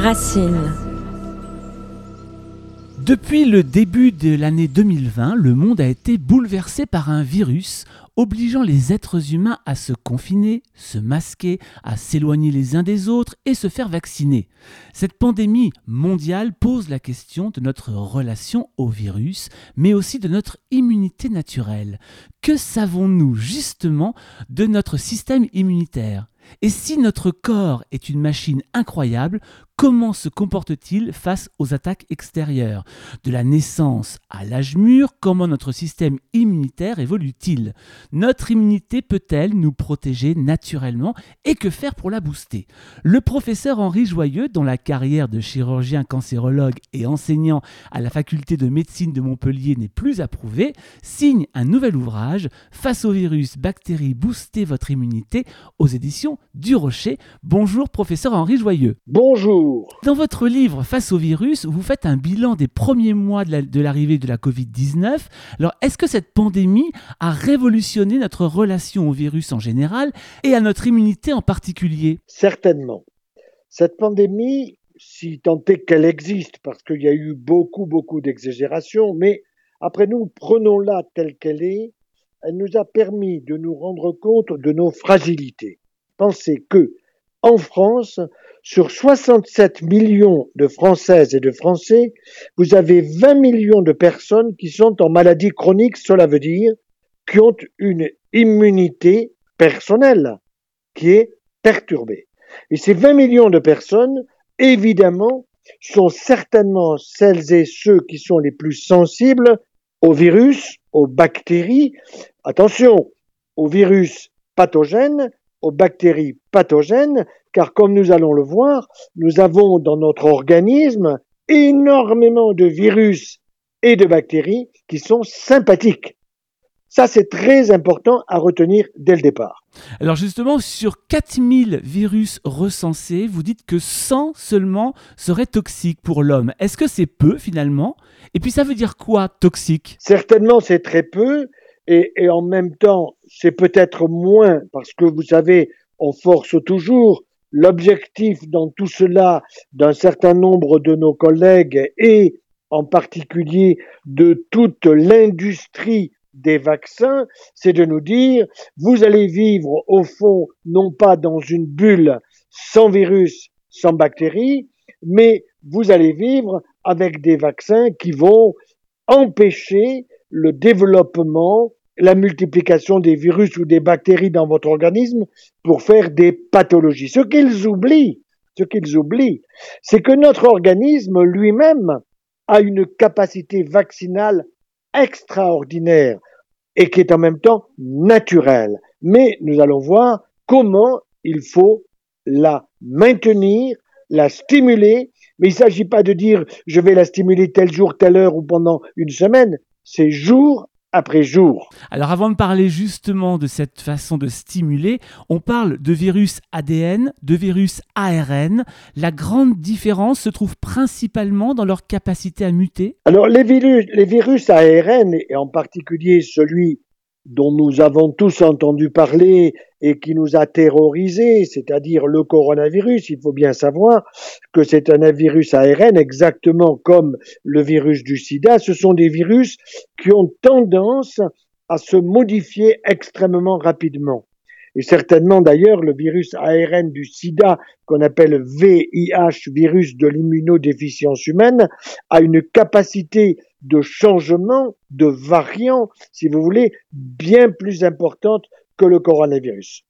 Racine. Depuis le début de l'année 2020, le monde a été bouleversé par un virus obligeant les êtres humains à se confiner, se masquer, à s'éloigner les uns des autres et se faire vacciner. Cette pandémie mondiale pose la question de notre relation au virus, mais aussi de notre immunité naturelle. Que savons-nous justement de notre système immunitaire? Et si notre corps est une machine incroyable, comment se comporte-t-il face aux attaques extérieures? De la naissance à l'âge mûr, comment notre système immunitaire évolue-t-il? Notre immunité peut-elle nous protéger naturellement? Et que faire pour la booster? Le professeur Henri Joyeux, dont la carrière de chirurgien cancérologue et enseignant à la faculté de médecine de Montpellier n'est plus approuvée, signe un nouvel ouvrage Face au virus, bactéries, booster votre immunité aux éditions du Rocher. Bonjour professeur Henri Joyeux. Bonjour. Dans votre livre Face au virus, vous faites un bilan des premiers mois de l'arrivée de, la Covid-19. Alors est-ce que cette pandémie a révolutionné notre relation au virus en général et à notre immunité en particulier? Certainement. Cette pandémie, si tant est qu'elle existe, parce qu'il y a eu beaucoup, beaucoup d'exagérations, mais après nous, prenons-la telle qu'elle est, elle nous a permis de nous rendre compte de nos fragilités pensez que, en France, sur 67 millions de Françaises et de Français, vous avez 20 millions de personnes qui sont en maladie chronique, cela veut dire qui ont une immunité personnelle qui est perturbée. Et ces 20 millions de personnes, évidemment, sont certainement celles et ceux qui sont les plus sensibles aux virus, aux bactéries, attention, aux virus pathogènes, aux bactéries pathogènes, car comme nous allons le voir, nous avons dans notre organisme énormément de virus et de bactéries qui sont sympathiques. Ça, c'est très important à retenir dès le départ. Alors justement, sur 4000 virus recensés, vous dites que 100 seulement seraient toxiques pour l'homme. Est-ce que c'est peu finalement? Et puis ça veut dire quoi toxique? Certainement, c'est très peu et, en même temps, c'est peut-être moins parce que vous savez, on force toujours l'objectif dans tout cela d'un certain nombre de nos collègues et en particulier de toute l'industrie des vaccins, c'est de nous dire, vous allez vivre au fond non pas dans une bulle sans virus, sans bactéries, mais vous allez vivre avec des vaccins qui vont empêcher le développement la multiplication des virus ou des bactéries dans votre organisme pour faire des pathologies. Ce qu'ils oublient, ce qu'ils oublient, c'est que notre organisme lui-même a une capacité vaccinale extraordinaire et qui est en même temps naturelle. Mais nous allons voir comment il faut la maintenir, la stimuler, mais il ne s'agit pas de dire je vais la stimuler tel jour, telle heure ou pendant une semaine, c'est jour après jour. Alors avant de parler justement de cette façon de stimuler, on parle de virus ADN, de virus ARN. La grande différence se trouve principalement dans leur capacité à muter. Alors les virus, les virus ARN, et en particulier celui dont nous avons tous entendu parler et qui nous a terrorisés, c'est-à-dire le coronavirus. Il faut bien savoir que c'est un virus ARN exactement comme le virus du sida. Ce sont des virus qui ont tendance à se modifier extrêmement rapidement. Et certainement d'ailleurs le virus ARN du sida qu'on appelle VIH, virus de l'immunodéficience humaine, a une capacité de changement, de variant, si vous voulez, bien plus importante le coronavirus.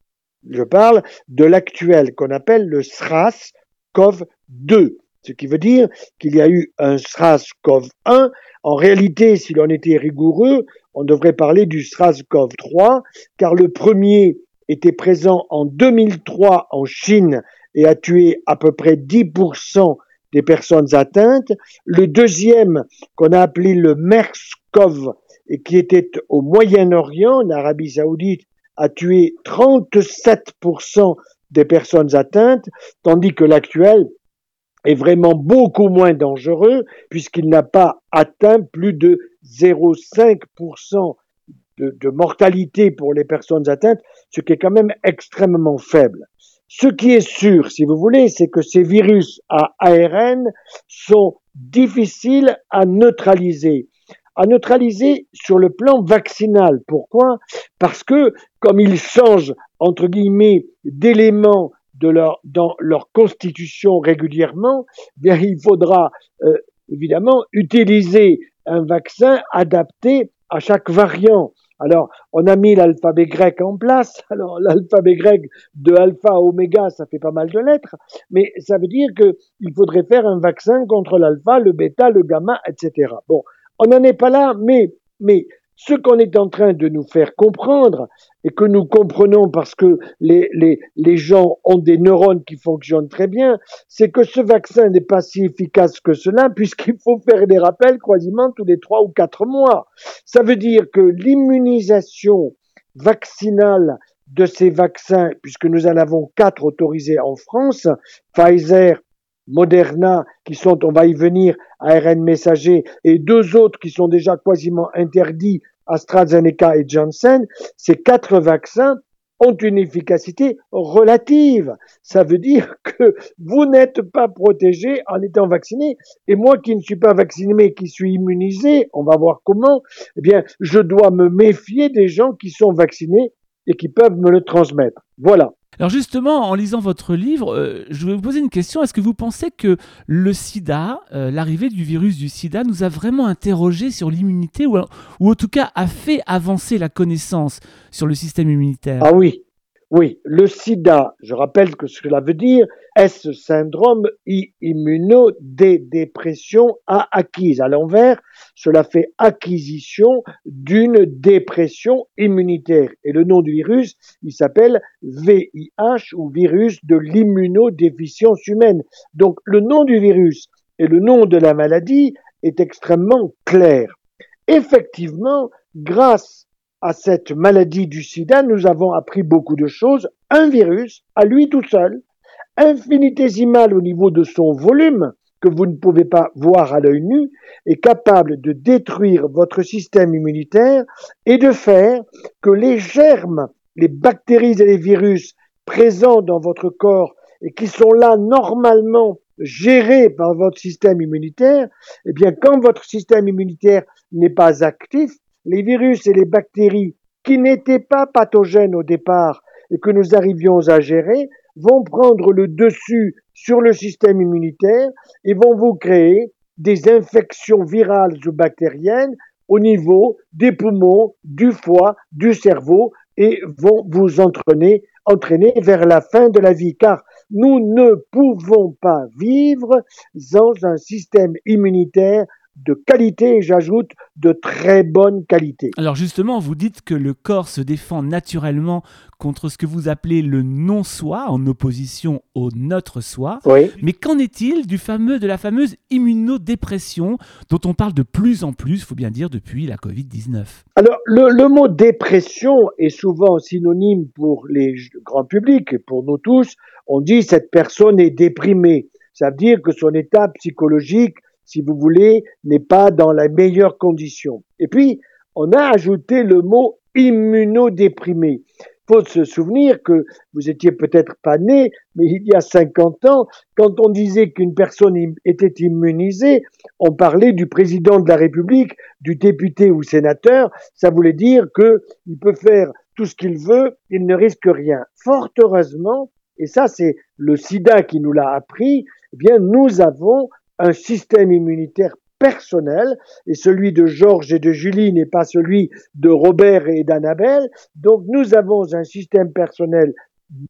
Je parle de l'actuel qu'on appelle le SRAS-CoV-2, ce qui veut dire qu'il y a eu un SRAS-CoV-1. En réalité, si l'on était rigoureux, on devrait parler du SRAS-CoV-3, car le premier était présent en 2003 en Chine et a tué à peu près 10% des personnes atteintes. Le deuxième, qu'on a appelé le MERS-CoV, et qui était au Moyen-Orient, en Arabie Saoudite, a tué 37% des personnes atteintes, tandis que l'actuel est vraiment beaucoup moins dangereux puisqu'il n'a pas atteint plus de 0,5% de, de, mortalité pour les personnes atteintes, ce qui est quand même extrêmement faible. Ce qui est sûr, si vous voulez, c'est que ces virus à ARN sont difficiles à neutraliser. À neutraliser sur le plan vaccinal. Pourquoi? Parce que comme ils changent, entre guillemets, d'éléments leur, dans leur constitution régulièrement, bien, il faudra euh, évidemment utiliser un vaccin adapté à chaque variant. Alors, on a mis l'alphabet grec en place. Alors, l'alphabet grec de alpha à oméga, ça fait pas mal de lettres, mais ça veut dire qu'il faudrait faire un vaccin contre l'alpha, le bêta, le gamma, etc. Bon, on n'en est pas là, mais, mais ce qu'on est en train de nous faire comprendre, et que nous comprenons parce que les, les, les gens ont des neurones qui fonctionnent très bien, c'est que ce vaccin n'est pas si efficace que cela, puisqu'il faut faire des rappels quasiment tous les trois ou quatre mois. Ça veut dire que l'immunisation vaccinale de ces vaccins, puisque nous en avons quatre autorisés en France, Pfizer, Moderna, qui sont, on va y venir, ARN messager, et deux autres qui sont déjà quasiment interdits, AstraZeneca et Janssen, ces quatre vaccins ont une efficacité relative. Ça veut dire que vous n'êtes pas protégé en étant vacciné. Et moi qui ne suis pas vacciné mais qui suis immunisé, on va voir comment, eh bien, je dois me méfier des gens qui sont vaccinés et qui peuvent me le transmettre. Voilà. Alors justement, en lisant votre livre, euh, je vais vous poser une question. Est-ce que vous pensez que le sida, euh, l'arrivée du virus du sida, nous a vraiment interrogé sur l'immunité ou, ou en tout cas a fait avancer la connaissance sur le système immunitaire? Ah oui, oui, le sida, je rappelle que ce que cela veut dire, ce syndrome immunodépression A acquise? À l'envers, cela fait acquisition d'une dépression immunitaire. Et le nom du virus, il s'appelle VIH ou virus de l'immunodéficience humaine. Donc le nom du virus et le nom de la maladie est extrêmement clair. Effectivement, grâce à cette maladie du sida, nous avons appris beaucoup de choses. Un virus, à lui tout seul, infinitésimal au niveau de son volume, que vous ne pouvez pas voir à l'œil nu, est capable de détruire votre système immunitaire et de faire que les germes, les bactéries et les virus présents dans votre corps et qui sont là normalement gérés par votre système immunitaire, eh bien, quand votre système immunitaire n'est pas actif, les virus et les bactéries qui n'étaient pas pathogènes au départ et que nous arrivions à gérer vont prendre le dessus sur le système immunitaire et vont vous créer des infections virales ou bactériennes au niveau des poumons, du foie, du cerveau et vont vous entraîner, vers la fin de la vie. Car nous ne pouvons pas vivre sans un système immunitaire de qualité et j'ajoute de très bonne qualité. Alors justement, vous dites que le corps se défend naturellement contre ce que vous appelez le non-soi en opposition au notre soi. Oui. Mais qu'en est-il du fameux de la fameuse immunodépression dont on parle de plus en plus, il faut bien dire depuis la Covid-19 Alors le, le, mot dépression est souvent synonyme pour les grands publics et pour nous tous. On dit cette personne est déprimée. Ça veut dire que son état psychologique si vous voulez, n'est pas dans la meilleure condition. Et puis, on a ajouté le mot immunodéprimé. Faut se souvenir que vous étiez peut-être pas né, mais il y a 50 ans, quand on disait qu'une personne était immunisée, on parlait du président de la République, du député ou sénateur. Ça voulait dire qu'il peut faire tout ce qu'il veut, il ne risque rien. Fort heureusement, et ça c'est le sida qui nous l'a appris, eh bien nous avons un système immunitaire personnel, et celui de Georges et de Julie n'est pas celui de Robert et d'Annabelle. Donc nous avons un système personnel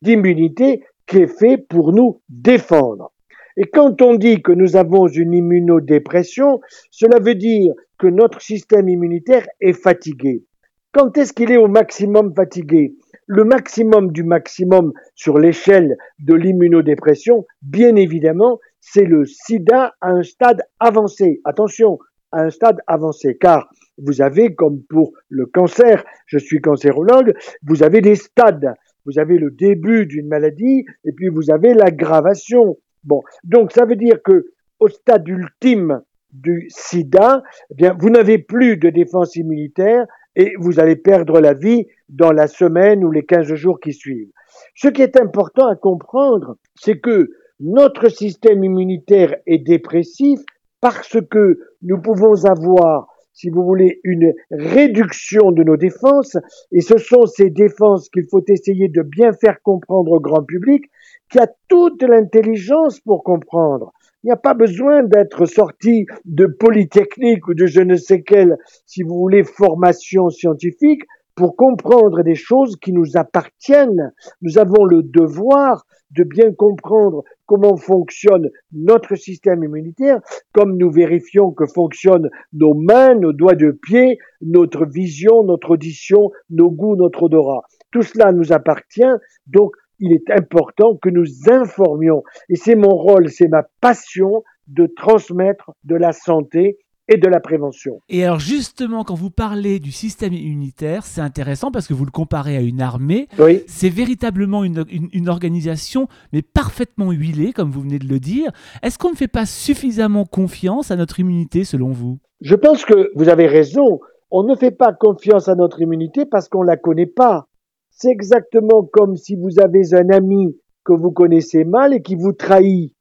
d'immunité qui est fait pour nous défendre. Et quand on dit que nous avons une immunodépression, cela veut dire que notre système immunitaire est fatigué. Quand est-ce qu'il est au maximum fatigué? Le maximum du maximum sur l'échelle de l'immunodépression, bien évidemment, c'est le sida à un stade avancé. Attention, à un stade avancé, car vous avez, comme pour le cancer, je suis cancérologue, vous avez des stades. Vous avez le début d'une maladie et puis vous avez l'aggravation. Bon, donc ça veut dire que au stade ultime du sida, eh bien, vous n'avez plus de défense immunitaire et vous allez perdre la vie dans la semaine ou les 15 jours qui suivent. Ce qui est important à comprendre, c'est que notre système immunitaire est dépressif parce que nous pouvons avoir, si vous voulez, une réduction de nos défenses, et ce sont ces défenses qu'il faut essayer de bien faire comprendre au grand public, qui a toute l'intelligence pour comprendre. Il n'y a pas besoin d'être sorti de Polytechnique ou de je ne sais quelle, si vous voulez, formation scientifique pour comprendre des choses qui nous appartiennent. Nous avons le devoir de bien comprendre comment fonctionne notre système immunitaire, comme nous vérifions que fonctionnent nos mains, nos doigts de pied, notre vision, notre audition, nos goûts, notre odorat. Tout cela nous appartient, donc il est important que nous informions. Et c'est mon rôle, c'est ma passion de transmettre de la santé et de la prévention. Et alors justement, quand vous parlez du système immunitaire, c'est intéressant parce que vous le comparez à une armée. Oui. C'est véritablement une, une, une, organisation, mais parfaitement huilée, comme vous venez de le dire. Est-ce qu'on ne fait pas suffisamment confiance à notre immunité, selon vous? Je pense que vous avez raison. On ne fait pas confiance à notre immunité parce qu'on ne la connaît pas. C'est exactement comme si vous avez un ami que vous connaissez mal et qui vous trahit.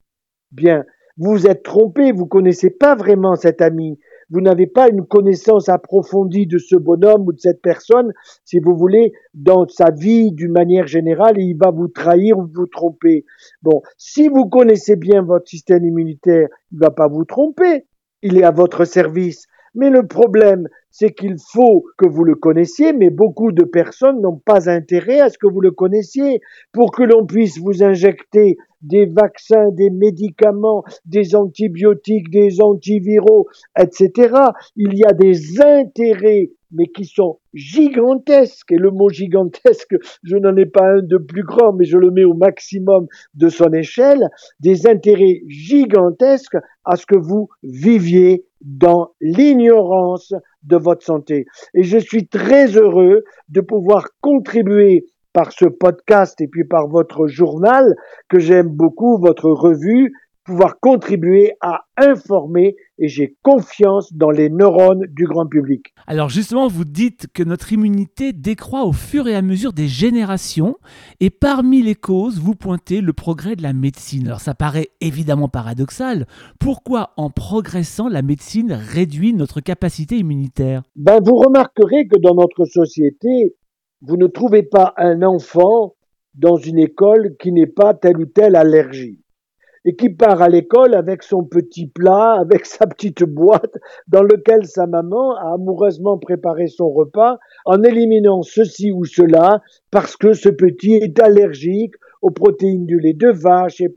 Bien, vous êtes trompé, vous connaissez pas vraiment cet ami. Vous n'avez pas une connaissance approfondie de ce bonhomme ou de cette personne, si vous voulez, dans sa vie d'une manière générale, et il va vous trahir ou vous tromper. Bon, si vous connaissez bien votre système immunitaire, il va pas vous tromper. Il est à votre service. Mais le problème, c'est qu'il faut que vous le connaissiez, mais beaucoup de personnes n'ont pas intérêt à ce que vous le connaissiez pour que l'on puisse vous injecter des vaccins, des médicaments, des antibiotiques, des antiviraux, etc. Il y a des intérêts mais qui sont gigantesques. Et le mot gigantesque, je n'en ai pas un de plus grand, mais je le mets au maximum de son échelle, des intérêts gigantesques à ce que vous viviez dans l'ignorance de votre santé. Et je suis très heureux de pouvoir contribuer par ce podcast et puis par votre journal que j'aime beaucoup, votre revue, pouvoir contribuer à informer et j'ai confiance dans les neurones du grand public. Alors justement, vous dites que notre immunité décroît au fur et à mesure des générations et parmi les causes, vous pointez le progrès de la médecine. Alors ça paraît évidemment paradoxal. Pourquoi en progressant, la médecine réduit notre capacité immunitaire? Ben, Vous remarquerez que dans notre société, vous ne trouvez pas un enfant dans une école qui n'ait pas telle ou telle allergie et qui part à l'école avec son petit plat, avec sa petite boîte dans lequel sa maman a amoureusement préparé son repas en éliminant ceci ou cela parce que ce petit est allergique aux protéines du lait de vache, est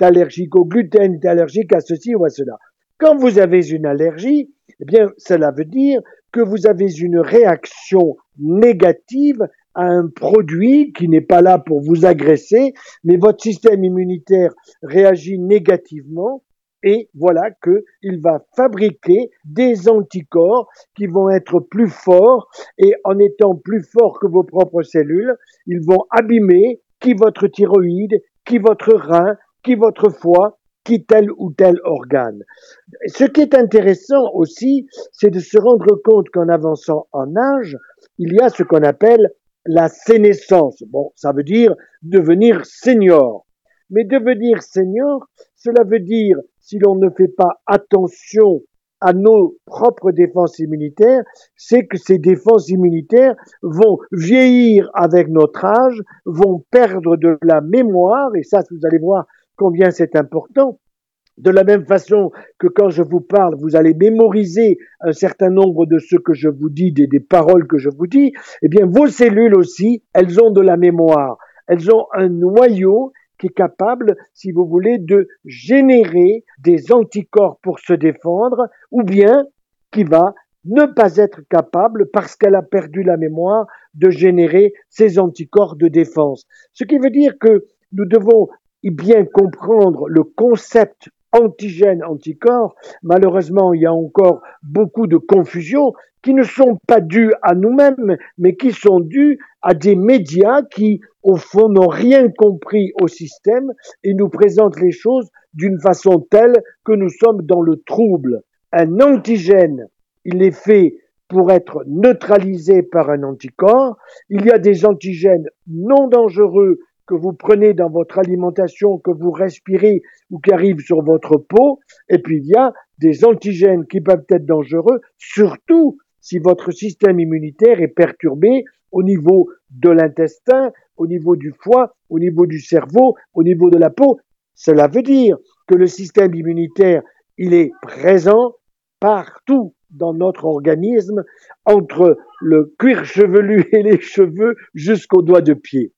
allergique au gluten, est allergique à ceci ou à cela. Quand vous avez une allergie, eh bien, cela veut dire que vous avez une réaction négative un produit qui n'est pas là pour vous agresser, mais votre système immunitaire réagit négativement et voilà qu'il va fabriquer des anticorps qui vont être plus forts et en étant plus forts que vos propres cellules, ils vont abîmer qui votre thyroïde, qui votre rein, qui votre foie, qui tel ou tel organe. Ce qui est intéressant aussi, c'est de se rendre compte qu'en avançant en âge, il y a ce qu'on appelle la sénescence. Bon, ça veut dire devenir senior. Mais devenir senior, cela veut dire, si l'on ne fait pas attention à nos propres défenses immunitaires, c'est que ces défenses immunitaires vont vieillir avec notre âge, vont perdre de la mémoire, et ça, vous allez voir combien c'est important, de la même façon que quand je vous parle, vous allez mémoriser un certain nombre de ce que je vous dis, des, paroles que je vous dis, eh bien vos cellules aussi, elles ont de la mémoire. Elles ont un noyau qui est capable, si vous voulez, de générer des anticorps pour se défendre, ou bien qui va ne pas être capable, parce qu'elle a perdu la mémoire, de générer ces anticorps de défense. Ce qui veut dire que nous devons bien comprendre le concept antigènes, anticorps, malheureusement, il y a encore beaucoup de confusions qui ne sont pas dues à nous-mêmes, mais qui sont dues à des médias qui, au fond, n'ont rien compris au système et nous présentent les choses d'une façon telle que nous sommes dans le trouble. Un antigène, il est fait pour être neutralisés par un anticorps. Il y a des antigènes non dangereux que vous prenez dans votre alimentation, que vous respirez ou qui arrivent sur votre peau. Et puis il y a des antigènes qui peuvent être dangereux, surtout si votre système immunitaire est perturbé au niveau de l'intestin, au niveau du foie, au niveau du cerveau, au niveau de la peau. Cela veut dire que le système immunitaire, il est présent partout dans notre organisme, entre le cuir chevelu et les cheveux jusqu'aux doigts de pied.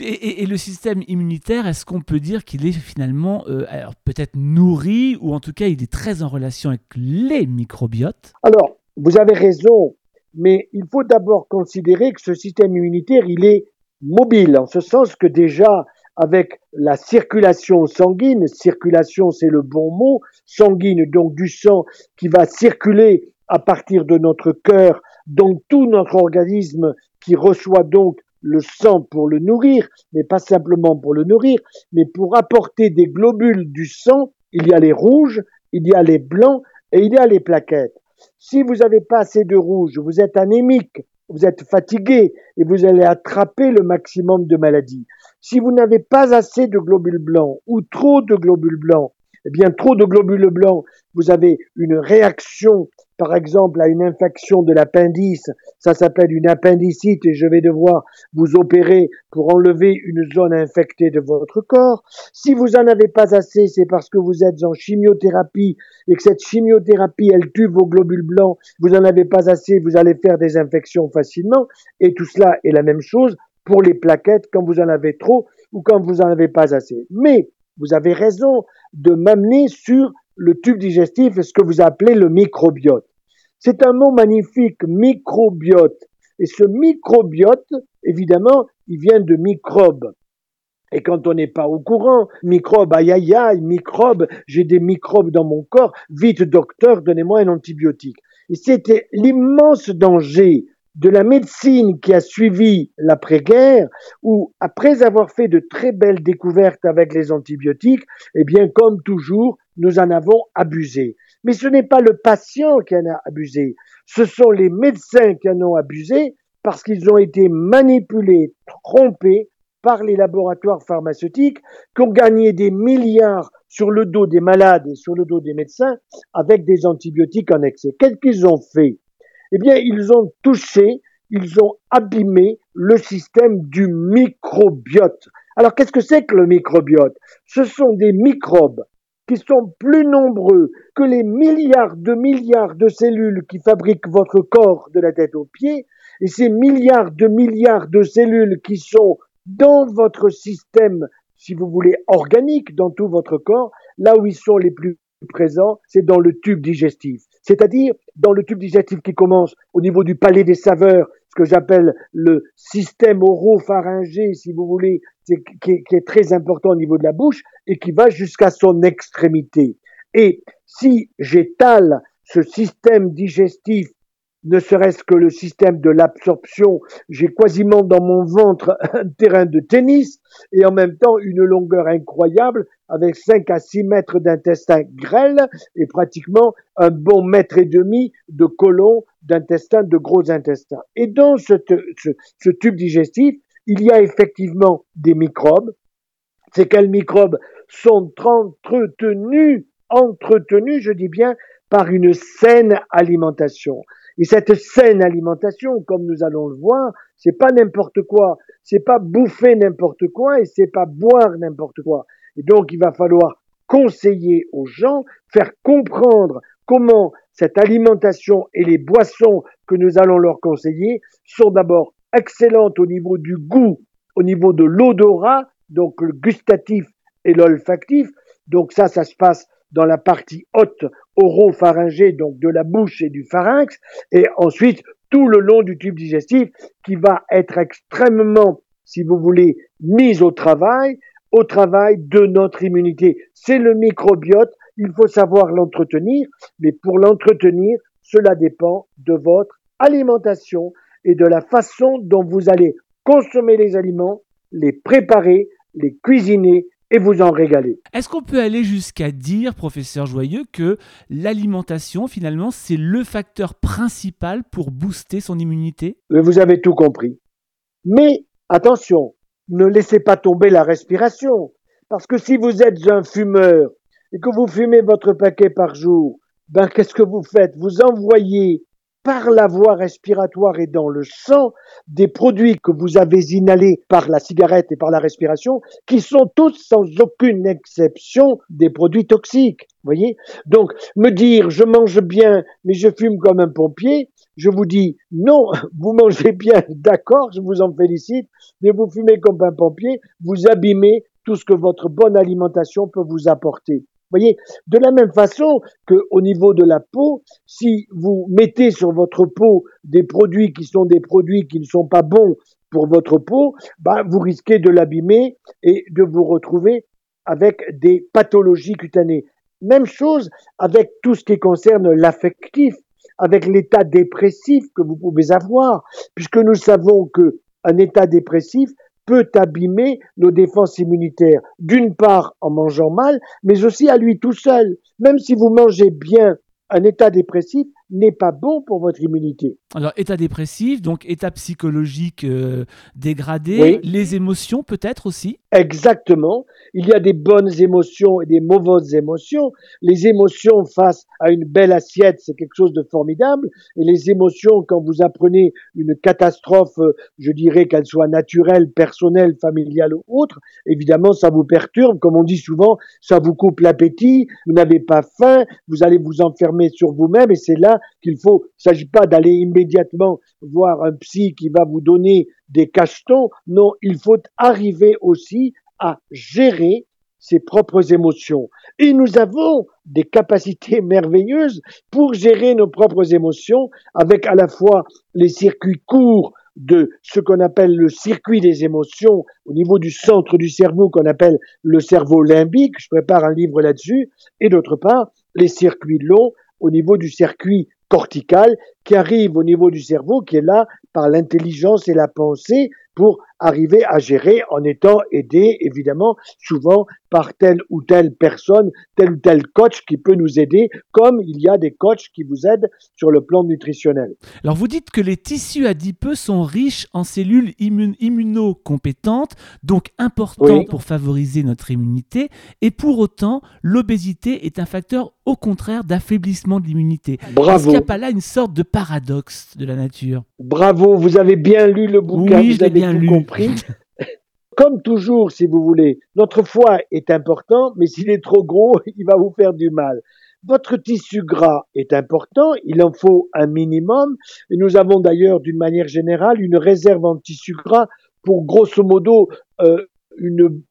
Et, le système immunitaire, est-ce qu'on peut dire qu'il est finalement euh, peut-être nourri ou en tout cas il est très en relation avec les microbiotes? Alors, vous avez raison, mais il faut d'abord considérer que ce système immunitaire, il est mobile, en ce sens que déjà avec la circulation sanguine, circulation c'est le bon mot, sanguine donc du sang qui va circuler à partir de notre cœur, donc tout notre organisme qui reçoit donc le sang pour le nourrir, mais pas simplement pour le nourrir, mais pour apporter des globules du sang, il y a les rouges, il y a les blancs et il y a les plaquettes. Si vous n'avez pas assez de rouge, vous êtes anémique, vous êtes fatigué et vous allez attraper le maximum de maladies. Si vous n'avez pas assez de globules blancs ou trop de globules blancs, eh bien trop de globules blancs, vous avez une réaction, par exemple, à une infection de l'appendice, ça s'appelle une appendicite et je vais devoir vous opérer pour enlever une zone infectée de votre corps. Si vous en avez pas assez, c'est parce que vous êtes en chimiothérapie et que cette chimiothérapie, elle tue vos globules blancs, vous en avez pas assez, vous allez faire des infections facilement et tout cela est la même chose pour les plaquettes quand vous en avez trop ou quand vous en avez pas assez. Mais vous avez raison de m'amener sur le tube digestif et ce que vous appelez le microbiote. C'est un mot magnifique, microbiote. Et ce microbiote, évidemment, il vient de microbes. Et quand on n'est pas au courant, microbe, aïe aïe aïe, microbe, j'ai des microbes dans mon corps, vite docteur, donnez-moi un antibiotique. Et c'était l'immense danger de la médecine qui a suivi l'après-guerre, où après avoir fait de très belles découvertes avec les antibiotiques, eh bien, comme toujours, nous en avons abusé. Mais ce n'est pas le patient qui en a abusé, ce sont les médecins qui en ont abusé parce qu'ils ont été manipulés, trompés par les laboratoires pharmaceutiques qui ont gagné des milliards sur le dos des malades et sur le dos des médecins avec des antibiotiques en excès. Qu'est-ce qu'ils ont fait? Eh bien, ils ont touché, ils ont abîmé le système du microbiote. Alors, qu'est-ce que c'est que le microbiote? Ce sont des microbes qui sont plus nombreux que les milliards de milliards de cellules qui fabriquent votre corps de la tête aux pieds, et ces milliards de milliards de cellules qui sont dans votre système, si vous voulez, organique, dans tout votre corps, là où ils sont les plus présent, c'est dans le tube digestif. C'est-à-dire dans le tube digestif qui commence au niveau du palais des saveurs, ce que j'appelle le système oropharyngé, si vous voulez, qui, qui est très important au niveau de la bouche et qui va jusqu'à son extrémité. Et si j'étale ce système digestif ne serait-ce que le système de l'absorption, j'ai quasiment dans mon ventre un terrain de tennis et en même temps une longueur incroyable avec 5 à 6 mètres d'intestin grêle et pratiquement un bon mètre et demi de colon d'intestin, de gros intestins. Et dans ce, ce tube digestif, il y a effectivement des microbes. Ces quels microbes? Sont entretenus, entretenus, je dis bien, par une saine alimentation. Et cette saine alimentation, comme nous allons le voir, c'est pas n'importe quoi, c'est pas bouffer n'importe quoi et c'est pas boire n'importe quoi. Et donc il va falloir conseiller aux gens, faire comprendre comment cette alimentation et les boissons que nous allons leur conseiller sont d'abord excellentes au niveau du goût, au niveau de l'odorat, donc le gustatif et l'olfactif. Donc ça, ça se passe dans la partie haute oropharyngée, donc de la bouche et du pharynx, et ensuite tout le long du tube digestif qui va être extrêmement, si vous voulez, mis au travail, au travail de notre immunité. C'est le microbiote, il faut savoir l'entretenir, mais pour l'entretenir, cela dépend de votre alimentation et de la façon dont vous allez consommer les aliments, les préparer, les cuisiner et vous en régaler. Est-ce qu'on peut aller jusqu'à dire, professeur Joyeux, que l'alimentation, finalement, c'est le facteur principal pour booster son immunité? Vous avez tout compris. Mais attention, ne laissez pas tomber la respiration. Parce que si vous êtes un fumeur et que vous fumez votre paquet par jour, ben qu'est-ce que vous faites? Vous envoyez par la voie respiratoire et dans le sang des produits que vous avez inhalés par la cigarette et par la respiration, qui sont tous sans aucune exception des produits toxiques. Voyez? Donc, me dire je mange bien, mais je fume comme un pompier, je vous dis non, vous mangez bien, d'accord, je vous en félicite, mais vous fumez comme un pompier, vous abîmez tout ce que votre bonne alimentation peut vous apporter voyez, de la même façon qu'au niveau de la peau, si vous mettez sur votre peau des produits qui sont des produits qui ne sont pas bons pour votre peau, bah, vous risquez de l'abîmer et de vous retrouver avec des pathologies cutanées. Même chose avec tout ce qui concerne l'affectif, avec l'état dépressif que vous pouvez avoir, puisque nous savons que un état dépressif peut abîmer nos défenses immunitaires, d'une part en mangeant mal, mais aussi à lui tout seul. Même si vous mangez bien, un état dépressif n'est pas bon pour votre immunité. Alors, état dépressif, donc état psychologique euh, dégradé, les émotions peut-être aussi? Exactement. Il y a des bonnes émotions et des mauvaises émotions. Les émotions face à une belle assiette, c'est quelque chose de formidable. Et les émotions, quand vous apprenez une catastrophe, euh, je dirais qu'elle soit naturelle, personnelle, familiale ou autre, évidemment, ça vous perturbe. Comme on dit souvent, ça vous coupe l'appétit, vous n'avez pas faim, vous allez vous enfermer sur vous-même et c'est là qu'il faut, il ne s'agit pas d'aller immédiatement voir un psy qui va vous donner des cachetons. Non, il faut arriver aussi à gérer ses propres émotions. Et nous avons des capacités merveilleuses pour gérer nos propres émotions avec à la fois les circuits courts de ce qu'on appelle le circuit des émotions au niveau du centre du cerveau qu'on appelle le cerveau limbique, je prépare un livre là-dessus, et d'autre part les circuits longs au niveau du circuit cortical qui arrive au niveau du cerveau, qui est là par l'intelligence et la pensée pour arriver à gérer en étant aidé, évidemment, souvent par telle ou telle personne, tel ou tel coach qui peut nous aider, comme il y a des coachs qui vous aident sur le plan nutritionnel. Alors vous dites que les tissus adipeux sont riches en cellules immunocompétentes, donc importants pour favoriser notre immunité, et pour autant, l'obésité est un facteur au contraire d'affaiblissement de l'immunité. Bravo. Est-ce qu'il n'y a pas là une sorte de paradoxe de la nature? Bravo, vous avez bien lu le bouquin, vous avez bien tout compris. Comme toujours, si vous voulez, notre foie est important, mais s'il est trop gros, il va vous faire du mal. Votre tissu gras est important, il en faut un minimum, et nous avons d'ailleurs d'une manière générale une réserve en tissu gras pour grosso modo euh, une,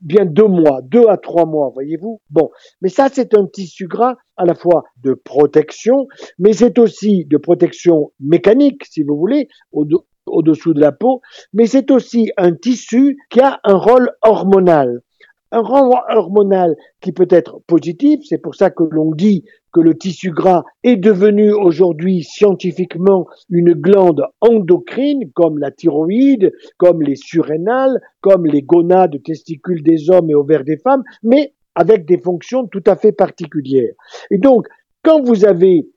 bien deux mois, deux à trois mois, voyez-vous. Bon, mais ça c'est un tissu gras à la fois de protection, mais c'est aussi de protection mécanique, si vous voulez, au-dessous de la peau, mais c'est aussi un tissu qui a un rôle hormonal. Un rôle hormonal qui peut être positif, c'est pour ça que l'on dit que le tissu gras est devenu aujourd'hui scientifiquement une glande endocrine comme la thyroïde, comme les surrénales, comme les gonades testicules des hommes et ovaires des femmes, mais avec des fonctions tout à fait particulières. Et donc, quand vous avez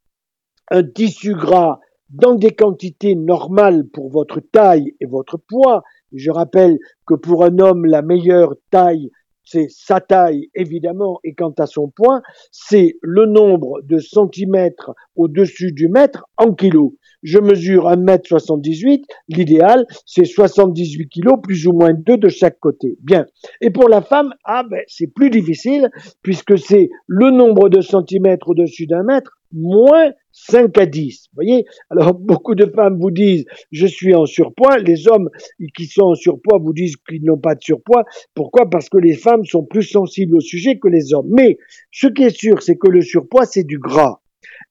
un tissu gras dans des quantités normales pour votre taille et votre poids, je rappelle que pour un homme, la meilleure taille c'est sa taille évidemment, et quant à son poids, c'est le nombre de centimètres au-dessus du mètre en kilos. Je mesure 1m78, l'idéal c'est 78 kilos plus ou moins deux de chaque côté. Bien. Et pour la femme, ah ben c'est plus difficile puisque c'est le nombre de centimètres au-dessus d'un mètre moins 5 à 10. Vous voyez Alors, beaucoup de femmes vous disent, je suis en surpoids. Les hommes qui sont en surpoids vous disent qu'ils n'ont pas de surpoids. Pourquoi? Parce que les femmes sont plus sensibles au sujet que les hommes. Mais, ce qui est sûr, c'est que le surpoids, c'est du gras.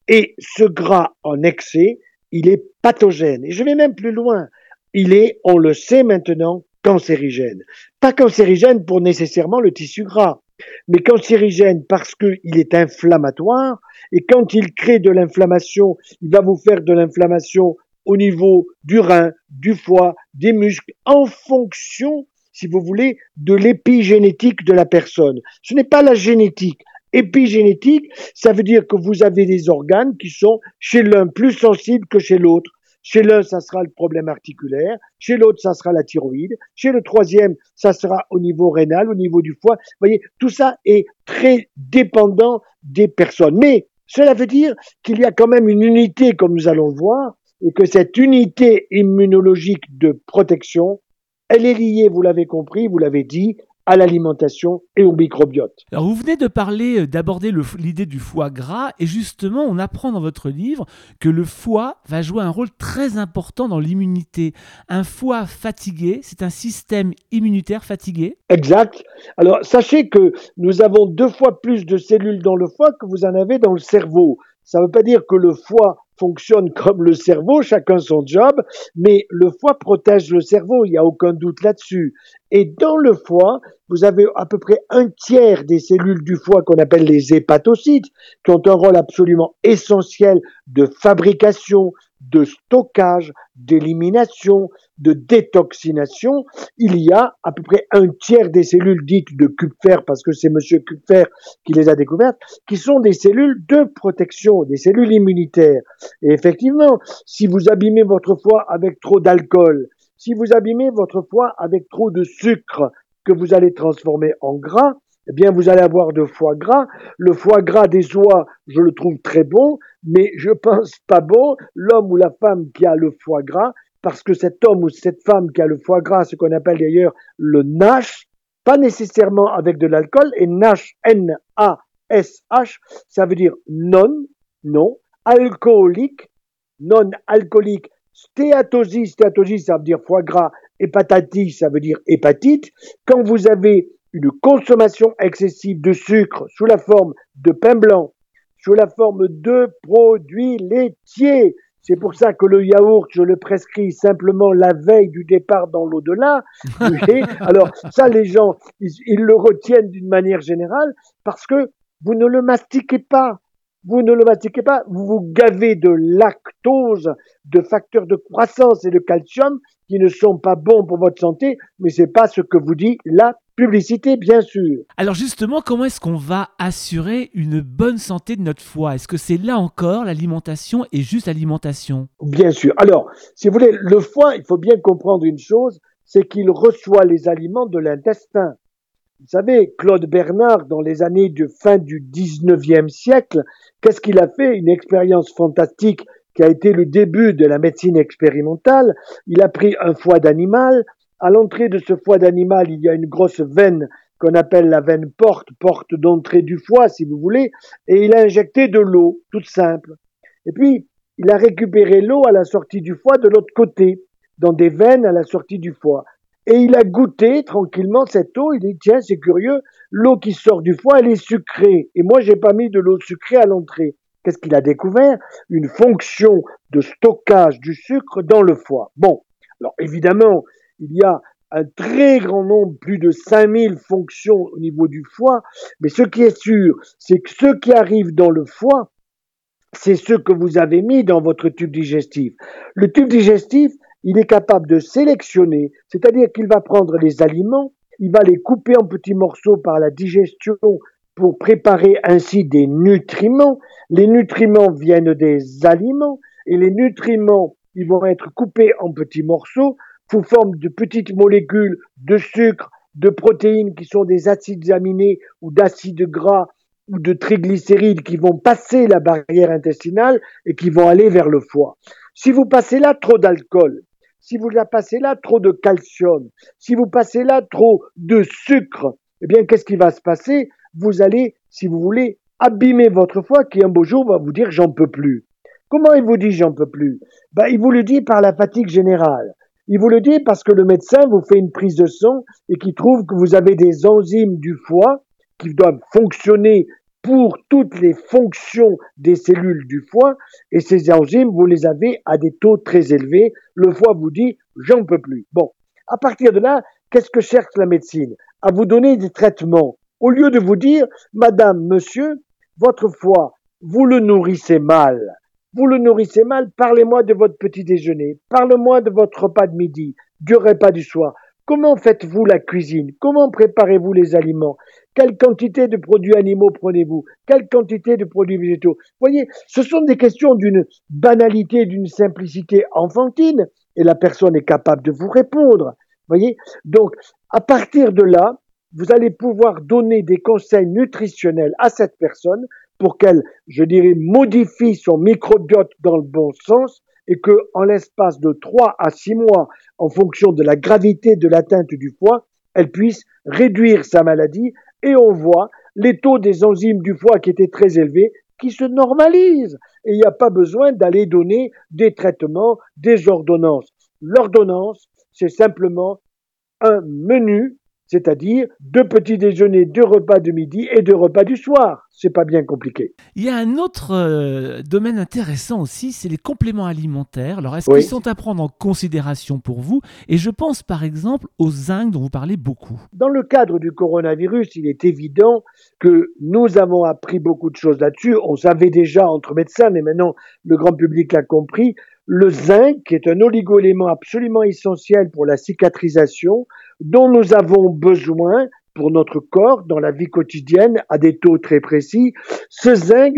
Et ce gras en excès, il est pathogène. Et je vais même plus loin. Il est, on le sait maintenant, cancérigène. Pas cancérigène pour nécessairement le tissu gras, mais cancérigène parce qu'il est inflammatoire, et quand il crée de l'inflammation, il va vous faire de l'inflammation au niveau du rein, du foie, des muscles, en fonction si vous voulez, de l'épigénétique de la personne. Ce n'est pas la génétique. Épigénétique, ça veut dire que vous avez des organes qui sont chez l'un plus sensibles que chez l'autre. Chez l'un, ça sera le problème articulaire. Chez l'autre, ça sera la thyroïde. Chez le troisième, ça sera au niveau rénal, au niveau du foie. Vous voyez, tout ça est très dépendant des personnes. Mais cela veut dire qu'il y a quand même une unité, comme nous allons voir, et que cette unité immunologique de protection, elle est liée, vous l'avez compris, vous l'avez dit, à l'alimentation et au microbiote. Alors vous venez de parler, euh, d'aborder l'idée du foie gras et justement on apprend dans votre livre que le foie va jouer un rôle très important dans l'immunité. Un foie fatigué, c'est un système immunitaire fatigué? Exact. Alors sachez que nous avons deux fois plus de cellules dans le foie que vous en avez dans le cerveau. Ça ne veut pas dire que le foie fonctionne comme le cerveau, chacun son job, mais le foie protège le cerveau, il n'y a aucun doute là-dessus. Et dans le foie, vous avez à peu près un tiers des cellules du foie qu'on appelle les hépatocytes, qui ont un rôle absolument essentiel de fabrication, de stockage, d'élimination, de détoxination, il y a à peu près un tiers des cellules dites de Kupfer, parce que c'est Monsieur Kupfer qui les a découvertes, qui sont des cellules de protection, des cellules immunitaires. Et effectivement, si vous abîmez votre foie avec trop d'alcool, si vous abîmez votre foie avec trop de sucre que vous allez transformer en gras, eh bien, vous allez avoir de foie gras. Le foie gras des oies, je le trouve très bon, mais je pense pas bon l'homme ou la femme qui a le foie gras, parce que cet homme ou cette femme qui a le foie gras, ce qu'on appelle d'ailleurs le NASH, pas nécessairement avec de l'alcool, et NASH, N-A-S-H, ça veut dire non, non, alcoolique, non alcoolique, stéatosis, stéatosis, ça veut dire foie gras, hépatitis, ça veut dire hépatite. Quand vous avez une consommation excessive de sucre sous la forme de pain blanc, sous la forme de produits laitiers. C'est pour ça que le yaourt, je le prescris simplement la veille du départ dans l'au-delà. Alors ça, les gens, ils le retiennent d'une manière générale parce que vous ne le mastiquez pas vous ne le mastiquez pas, vous vous gavez de lactose, de facteurs de croissance et de calcium qui ne sont pas bons pour votre santé, mais c'est pas ce que vous dit la publicité, bien sûr. Alors justement, comment est-ce qu'on va assurer une bonne santé de notre foie? Est-ce que c'est là encore l'alimentation et juste l'alimentation? Bien sûr. Alors, si vous voulez, le foie, il faut bien comprendre une chose, c'est qu'il reçoit les aliments de l'intestin. Vous savez, Claude Bernard, dans les années de fin du 19e siècle, qu'est-ce qu'il a fait? Une expérience fantastique qui a été le début de la médecine expérimentale. Il a pris un foie d'animal. À l'entrée de ce foie d'animal, il y a une grosse veine qu'on appelle la veine porte, porte d'entrée du foie, si vous voulez, et il a injecté de l'eau, toute simple. Et puis, il a récupéré l'eau à la sortie du foie de l'autre côté, dans des veines à la sortie du foie. Et il a goûté tranquillement cette eau. Il dit tiens, c'est curieux, l'eau qui sort du foie, elle est sucrée. Et moi, j'ai pas mis de l'eau sucrée à l'entrée. Qu'est-ce qu'il a découvert? Une fonction de stockage du sucre dans le foie. Bon, alors évidemment, il y a un très grand nombre, plus de 5000 fonctions au niveau du foie, mais ce qui est sûr, c'est que ce qui arrive dans le foie, c'est ce que vous avez mis dans votre tube digestif. Le tube digestif, il est capable de sélectionner, c'est-à-dire qu'il va prendre les aliments, il va les couper en petits morceaux par la digestion pour préparer ainsi des nutriments. Les nutriments viennent des aliments et les nutriments, ils vont être coupés en petits morceaux sous forme de petites molécules de sucre, de protéines qui sont des acides aminés ou d'acides gras ou de triglycérides qui vont passer la barrière intestinale et qui vont aller vers le foie. Si vous passez là trop d'alcool, si vous la passez là trop de calcium, si vous passez là trop de sucre, eh bien, qu'est-ce qui va se passer? Vous allez, si vous voulez, abîmer votre foie qui un beau jour va vous dire j'en peux plus. Comment il vous dit j'en peux plus? Ben, Il vous le dit par la fatigue générale. Il vous le dit parce que le médecin vous fait une prise de sang et qui trouve que vous avez des enzymes du foie qui doivent fonctionner pour toutes les fonctions des cellules du foie et ces enzymes, vous les avez à des taux très élevés. Le foie vous dit, j'en peux plus. Bon, à partir de là, qu'est-ce que cherche la médecine? À vous donner des traitements. Au lieu de vous dire, madame, monsieur, votre foie, vous le nourrissez mal. Vous le nourrissez mal, parlez-moi de votre petit déjeuner, parlez-moi de votre repas de midi, du repas du soir. Comment faites-vous la cuisine? Comment préparez-vous les aliments? Quelle quantité de produits animaux prenez-vous? Quelle quantité de produits végétaux? Voyez, ce sont des questions d'une banalité, d'une simplicité enfantine, et la personne est capable de vous répondre. Voyez? Donc, à partir de là, vous allez pouvoir donner des conseils nutritionnels à cette personne pour qu'elle, je dirais, modifie son microbiote dans le bon sens et que, en l'espace de 3 à 6 mois, en fonction de la gravité de l'atteinte du foie, elle puisse réduire sa maladie et on voit les taux des enzymes du foie qui étaient très élevés qui se normalisent et il n'y a pas besoin d'aller donner des traitements, des ordonnances. L'ordonnance, c'est simplement un menu c'est-à-dire deux petits déjeuners, deux repas de midi et deux repas du soir. C'est pas bien compliqué. Il y a un autre euh, domaine intéressant aussi, c'est les compléments alimentaires. Alors, est-ce qu'ils sont à prendre en considération pour vous? Et je pense par exemple au zinc dont vous parlez beaucoup. Dans le cadre du coronavirus, il est évident que nous avons appris beaucoup de choses là-dessus. On savait déjà entre médecins, mais maintenant le grand public l'a compris. Le zinc, qui est un oligoélément absolument essentiel pour la cicatrisation, dont nous avons besoin pour notre corps dans la vie quotidienne à des taux très précis, ce zinc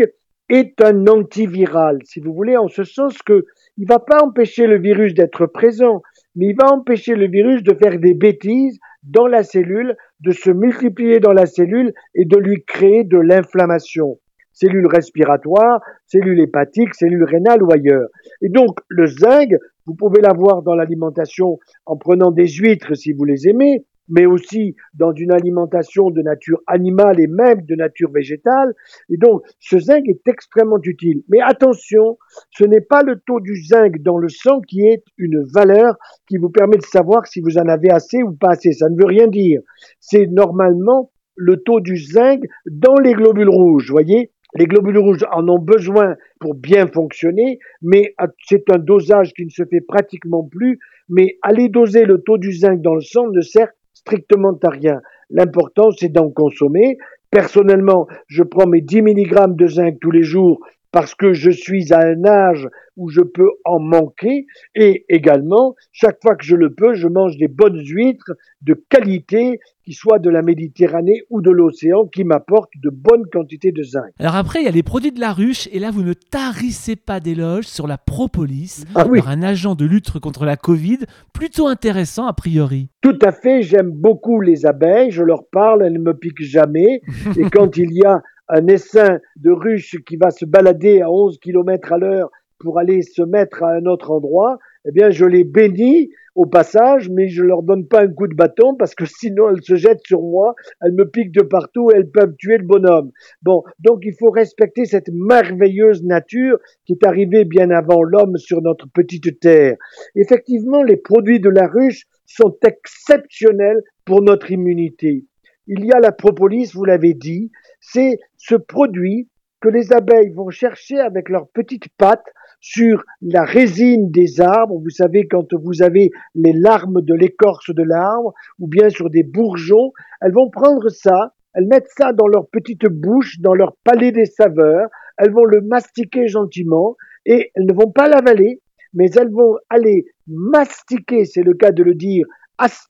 est un antiviral, si vous voulez, en ce sens que il va pas empêcher le virus d'être présent, mais il va empêcher le virus de faire des bêtises dans la cellule, de se multiplier dans la cellule et de lui créer de l'inflammation cellules respiratoires, cellules hépatiques, cellules rénales ou ailleurs. Et donc, le zinc, vous pouvez l'avoir dans l'alimentation en prenant des huîtres si vous les aimez, mais aussi dans une alimentation de nature animale et même de nature végétale. Et donc, ce zinc est extrêmement utile. Mais attention, ce n'est pas le taux du zinc dans le sang qui est une valeur qui vous permet de savoir si vous en avez assez ou pas assez. Ça ne veut rien dire. C'est normalement le taux du zinc dans les globules rouges, voyez? Les globules rouges en ont besoin pour bien fonctionner, mais c'est un dosage qui ne se fait pratiquement plus. Mais aller doser le taux du zinc dans le sang ne sert strictement à rien. L'important, c'est d'en consommer. Personnellement, je prends mes 10 mg de zinc tous les jours parce que je suis à un âge où je peux en manquer et également, chaque fois que je le peux, je mange des bonnes huîtres de qualité qui soient de la Méditerranée ou de l'océan qui m'apportent de bonnes quantités de zinc. Alors après, il y a les produits de la ruche et là, vous ne tarissez pas d'éloges sur la propolis, ah oui. un agent de lutte contre la Covid plutôt intéressant a priori. Tout à fait, j'aime beaucoup les abeilles, je leur parle, elles ne me piquent jamais et quand il y a un essaim de ruches qui va se balader à 11 km à l'heure pour aller se mettre à un autre endroit, eh bien, je les bénis au passage, mais je leur donne pas un coup de bâton parce que sinon elles se jettent sur moi, elles me piquent de partout elles peuvent tuer le bonhomme. Bon, donc il faut respecter cette merveilleuse nature qui est arrivée bien avant l'homme sur notre petite terre. Effectivement, les produits de la ruche sont exceptionnels pour notre immunité. Il y a la propolis, vous l'avez dit, c'est ce produit que les abeilles vont chercher avec leurs petites pattes sur la résine des arbres. Vous savez, quand vous avez les larmes de l'écorce de l'arbre, ou bien sur des bourgeons, elles vont prendre ça, elles mettent ça dans leur petite bouche, dans leur palais des saveurs, elles vont le mastiquer gentiment, et elles ne vont pas l'avaler, mais elles vont aller mastiquer, c'est le cas de le dire,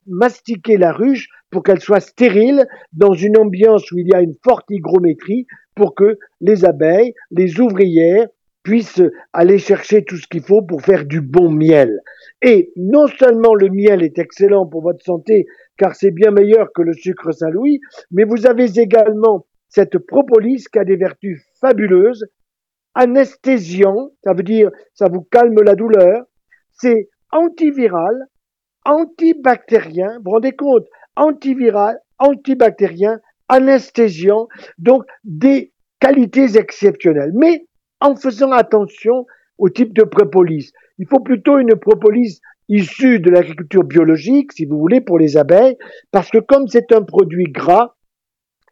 mastiquer la ruche pour qu'elle soit stérile dans une ambiance où il y a une forte hygrométrie pour que les abeilles, les ouvrières puissent aller chercher tout ce qu'il faut pour faire du bon miel. Et non seulement le miel est excellent pour votre santé, car c'est bien meilleur que le sucre Saint-Louis, mais vous avez également cette propolis qui a des vertus fabuleuses, anesthésiant, ça veut dire ça vous calme la douleur, c'est antiviral, antibactérien, vous vous rendez compte, antiviral, antibactérien, anesthésiant, donc des qualités exceptionnelles. Mais en faisant attention au type de propolis. Il faut plutôt une propolis issue de l'agriculture biologique, si vous voulez, pour les abeilles, parce que comme c'est un produit gras,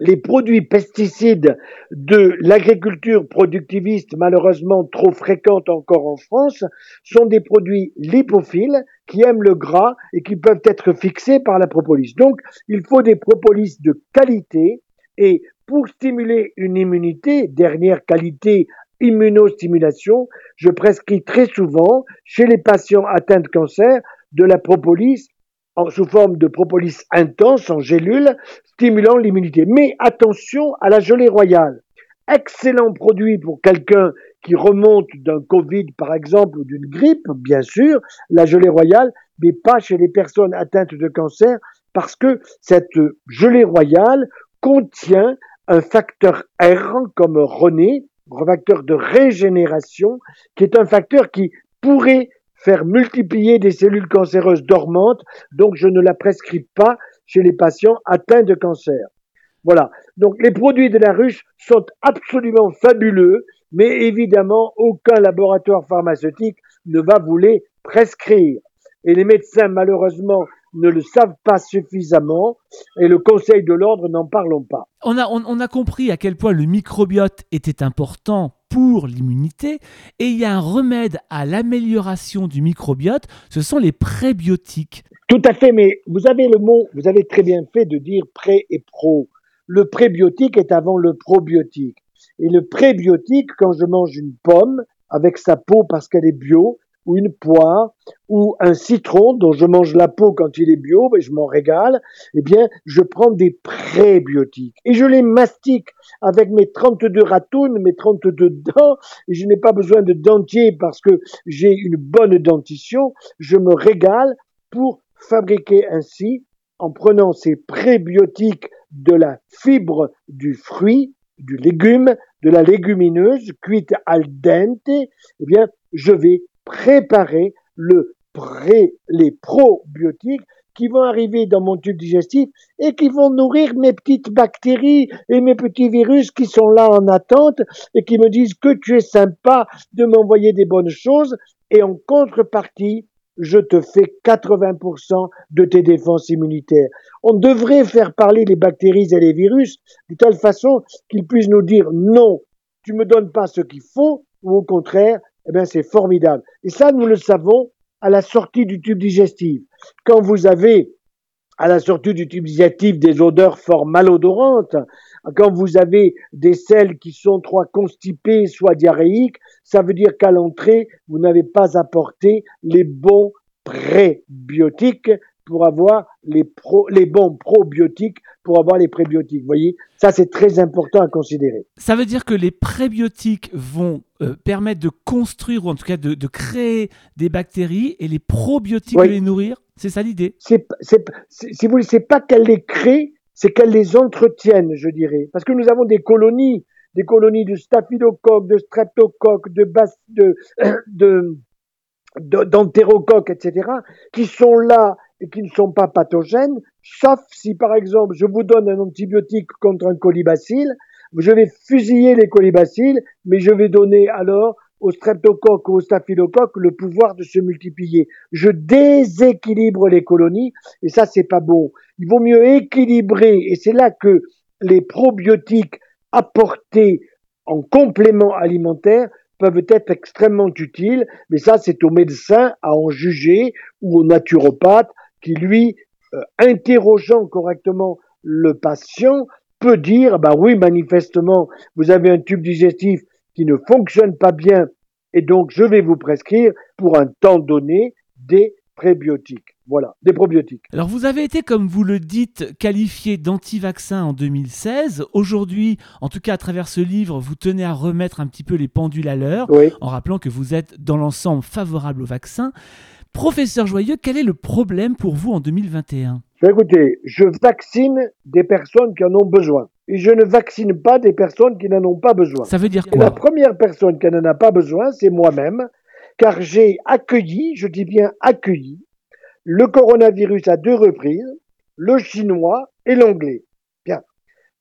les produits pesticides de l'agriculture productiviste, malheureusement trop fréquente encore en France, sont des produits lipophiles qui aiment le gras et qui peuvent être fixés par la propolis. Donc, il faut des propolis de qualité et pour stimuler une immunité, dernière qualité immunostimulation, je prescris très souvent chez les patients atteints de cancer de la propolis sous forme de propolis intense en gélule, stimulant l'immunité. Mais attention à la gelée royale. Excellent produit pour quelqu'un qui remonte d'un Covid, par exemple, ou d'une grippe, bien sûr, la gelée royale, mais pas chez les personnes atteintes de cancer, parce que cette gelée royale contient un facteur R comme René, un facteur de régénération, qui est un facteur qui pourrait faire multiplier des cellules cancéreuses dormantes, donc je ne la prescris pas chez les patients atteints de cancer. Voilà. Donc les produits de la ruche sont absolument fabuleux, mais évidemment aucun laboratoire pharmaceutique ne va vous les prescrire. Et les médecins, malheureusement, ne le savent pas suffisamment et le Conseil de l'ordre n'en parlons pas. On a, on, a compris à quel point le microbiote était important pour l'immunité et il y a un remède à l'amélioration du microbiote, ce sont les prébiotiques. Tout à fait, mais vous avez le mot, vous avez très bien fait de dire pré et pro. Le prébiotique est avant le probiotique. Et le prébiotique, quand je mange une pomme avec sa peau parce qu'elle est bio, ou une poire ou un citron dont je mange la peau quand il est bio, et je m'en régale, eh bien, je prends des prébiotiques et je les mastique avec mes 32 ratounes, mes 32 dents, et je n'ai pas besoin de dentier parce que j'ai une bonne dentition. Je me régale pour fabriquer ainsi, en prenant ces prébiotiques de la fibre du fruit, du légume, de la légumineuse cuite al dente, eh bien, je vais préparer le pré, les probiotiques qui vont arriver dans mon tube digestif et qui vont nourrir mes petites bactéries et mes petits virus qui sont là en attente et qui me disent que tu es sympa de m'envoyer des bonnes choses et en contrepartie, je te fais 80% de tes défenses immunitaires. On devrait faire parler les bactéries et les virus de telle façon qu'ils puissent nous dire non, tu me donnes pas ce qu'il faut, ou au contraire, eh bien, c'est formidable. Et ça, nous le savons à la sortie du tube digestif. Quand vous avez à la sortie du tube digestif des odeurs fort malodorantes, quand vous avez des selles qui sont soit constipées, soit diarrhéiques, ça veut dire qu'à l'entrée, vous n'avez pas apporté les bons prébiotiques pour avoir les, les bons probiotiques pour avoir les prébiotiques. Vous voyez, ça c'est très important à considérer. Ça veut dire que les prébiotiques vont euh, permettre de construire ou en tout cas de, créer des bactéries et les probiotiques de les nourrir. C'est ça l'idée? si vous voulez, c'est pas qu'elles les créent, c'est qu'elles les entretiennent, je dirais, parce que nous avons des colonies, des colonies de staphylocoques, de streptocoques, de, de, de d'entérocoques, etc., qui sont là qui ne sont pas pathogènes, sauf si, par exemple, je vous donne un antibiotique contre un colibacille, je vais fusiller les colibacilles, mais je vais donner alors au streptocoque ou au staphylocoque le pouvoir de se multiplier. Je déséquilibre les colonies et ça c'est pas bon. Il vaut mieux équilibrer et c'est là que les probiotiques apportés en complément alimentaire peuvent être extrêmement utiles, mais ça c'est au médecin à en juger ou au naturopathe qui lui, euh, interrogeant correctement le patient, peut dire, bah oui, manifestement, vous avez un tube digestif qui ne fonctionne pas bien et donc je vais vous prescrire pour un temps donné des prébiotiques. Voilà, des probiotiques. Alors vous avez été, comme vous le dites, qualifié d'anti-vaccin en 2016. Aujourd'hui, en tout cas à travers ce livre, vous tenez à remettre un petit peu les pendules à l'heure en rappelant que vous êtes dans l'ensemble favorable au vaccin. Professeur Joyeux, quel est le problème pour vous en 2021 Écoutez, je vaccine des personnes qui en ont besoin. Et je ne vaccine pas des personnes qui n'en ont pas besoin. Ça veut dire quoi La première personne qui n'en a pas besoin, c'est moi-même, car j'ai accueilli, je dis bien accueilli, le coronavirus à deux reprises, le chinois et l'anglais. Bien.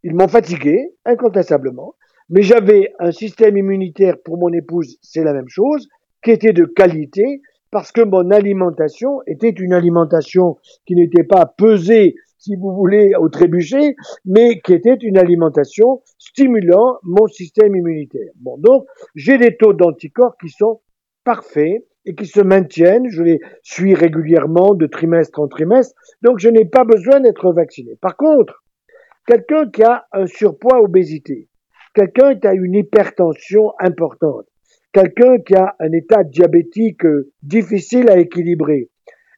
Ils m'ont fatigué, incontestablement, mais j'avais un système immunitaire pour mon épouse, c'est la même chose, qui était de qualité, parce que mon alimentation était une alimentation qui n'était pas pesée, si vous voulez, au trébuchet, mais qui était une alimentation stimulant mon système immunitaire. Bon, donc, j'ai des taux d'anticorps qui sont parfaits et qui se maintiennent. Je les suis régulièrement de trimestre en trimestre, donc je n'ai pas besoin d'être vacciné. Par contre, quelqu'un qui a un surpoids obésité, quelqu'un qui a une hypertension importante, quelqu'un qui a un état diabétique euh, difficile à équilibrer,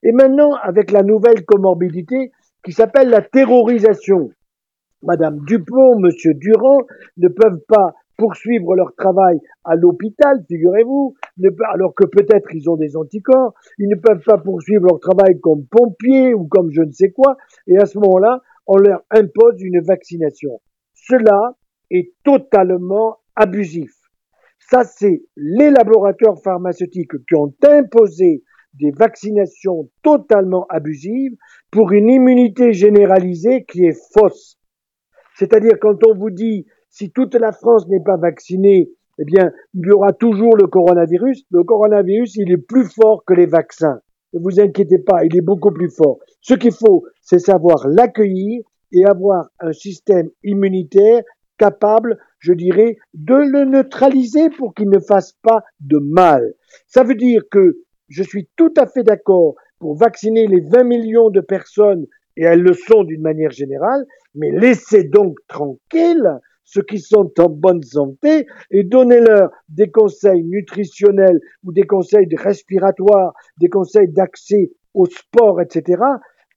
Et maintenant, avec la nouvelle comorbidité qui s'appelle la terrorisation. Madame Dupont, Monsieur Durand ne peuvent pas poursuivre leur travail à l'hôpital, figurez-vous, alors que peut-être ils ont des anticorps, ils ne peuvent pas poursuivre leur travail comme pompiers ou comme je ne sais quoi, et à ce moment-là, on leur impose une vaccination. Cela est totalement abusif. Ça, c'est les laboratoires pharmaceutiques qui ont imposé des vaccinations totalement abusives pour une immunité généralisée qui est fausse. C'est-à-dire quand on vous dit si toute la France n'est pas vaccinée, eh bien, il y aura toujours le coronavirus. Le coronavirus, il est plus fort que les vaccins. Ne vous inquiétez pas, il est beaucoup plus fort. Ce qu'il faut, c'est savoir l'accueillir et avoir un système immunitaire capable, je dirais, de le neutraliser pour qu'il ne fasse pas de mal. Ça veut dire que je suis tout à fait d'accord pour vacciner les 20 millions de personnes, et elles le sont d'une manière générale, mais laissez donc tranquilles ceux qui sont en bonne santé et donnez-leur des conseils nutritionnels ou des conseils respiratoires, des conseils d'accès au sport, etc.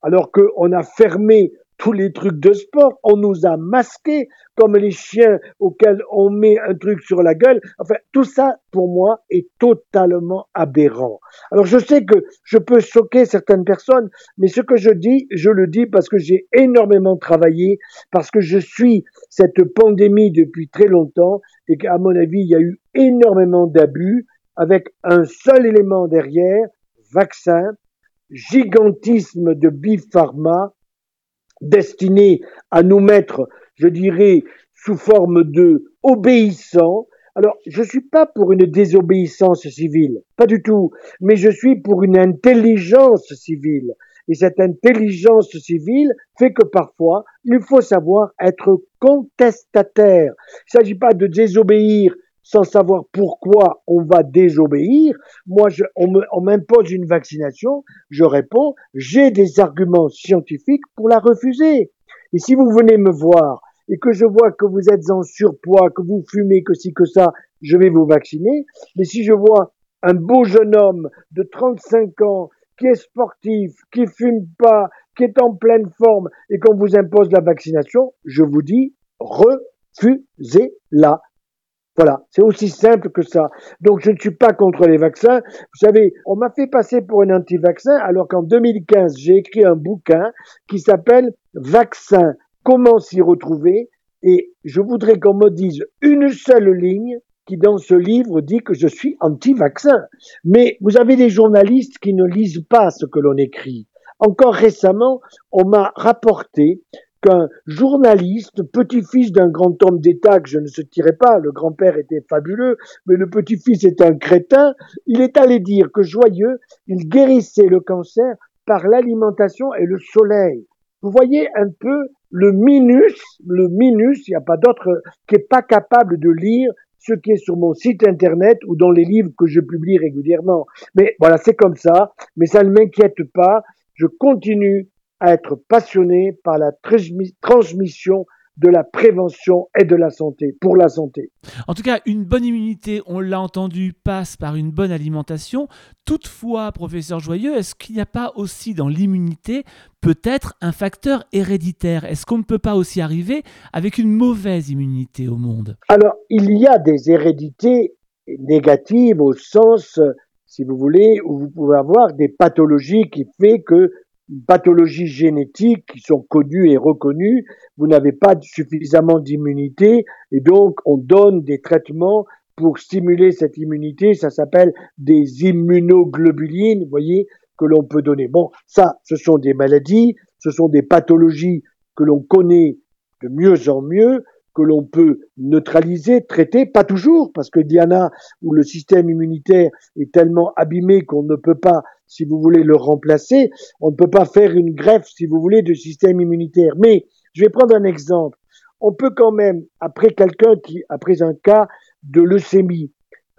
Alors qu'on a fermé tous les trucs de sport, on nous a masqués comme les chiens auxquels on met un truc sur la gueule. Enfin, tout ça, pour moi, est totalement aberrant. Alors, je sais que je peux choquer certaines personnes, mais ce que je dis, je le dis parce que j'ai énormément travaillé, parce que je suis cette pandémie depuis très longtemps et qu'à mon avis, il y a eu énormément d'abus avec un seul élément derrière, vaccin, gigantisme de Bipharma, destiné à nous mettre, je dirais, sous forme de obéissants. Alors, je ne suis pas pour une désobéissance civile, pas du tout, mais je suis pour une intelligence civile. Et cette intelligence civile fait que parfois, il faut savoir être contestataire. Il ne s'agit pas de désobéir sans savoir pourquoi on va désobéir. Moi, je, on m'impose une vaccination, je réponds, j'ai des arguments scientifiques pour la refuser. Et si vous venez me voir et que je vois que vous êtes en surpoids, que vous fumez, que si, que ça, je vais vous vacciner. Mais si je vois un beau jeune homme de 35 ans qui est sportif, qui fume pas, qui est en pleine forme et qu'on vous impose la vaccination, je vous dis refusez-la. Voilà, c'est aussi simple que ça. Donc je ne suis pas contre les vaccins. Vous savez, on m'a fait passer pour un anti-vaccin alors qu'en 2015, j'ai écrit un bouquin qui s'appelle Vaccin, comment s'y retrouver Et je voudrais qu'on me dise une seule ligne qui dans ce livre dit que je suis anti-vaccin. Mais vous avez des journalistes qui ne lisent pas ce que l'on écrit. Encore récemment, on m'a rapporté qu'un journaliste, petit-fils d'un grand homme d'État que je ne se tirais pas, le grand-père était fabuleux, mais le petit-fils est un crétin, il est allé dire que joyeux, il guérissait le cancer par l'alimentation et le soleil. Vous voyez un peu le minus, le minus, il n'y a pas d'autre, qui est pas capable de lire ce qui est sur mon site internet ou dans les livres que je publie régulièrement. Mais voilà, c'est comme ça, mais ça ne m'inquiète pas. Je continue à être passionné par la transmission de la prévention et de la santé, pour la santé. En tout cas, une bonne immunité, on l'a entendu, passe par une bonne alimentation. Toutefois, professeur Joyeux, est-ce qu'il n'y a pas aussi dans l'immunité peut-être un facteur héréditaire? Est-ce qu'on ne peut pas aussi arriver avec une mauvaise immunité au monde? Alors, il y a des hérédités négatives au sens, si vous voulez, où vous pouvez avoir des pathologies qui fait que pathologies génétiques qui sont connues et reconnues, vous n'avez pas suffisamment d'immunité et donc on donne des traitements pour stimuler cette immunité, ça s'appelle des immunoglobulines, vous voyez, que l'on peut donner. Bon, ça, ce sont des maladies, ce sont des pathologies que l'on connaît de mieux en mieux, que l'on peut neutraliser, traiter, pas toujours, parce que Diana, où le système immunitaire est tellement abîmé qu'on ne peut pas, si vous voulez, le remplacer, on ne peut pas faire une greffe, si vous voulez, de système immunitaire. Mais je vais prendre un exemple. On peut quand même, après quelqu'un qui, après un cas de leucémie,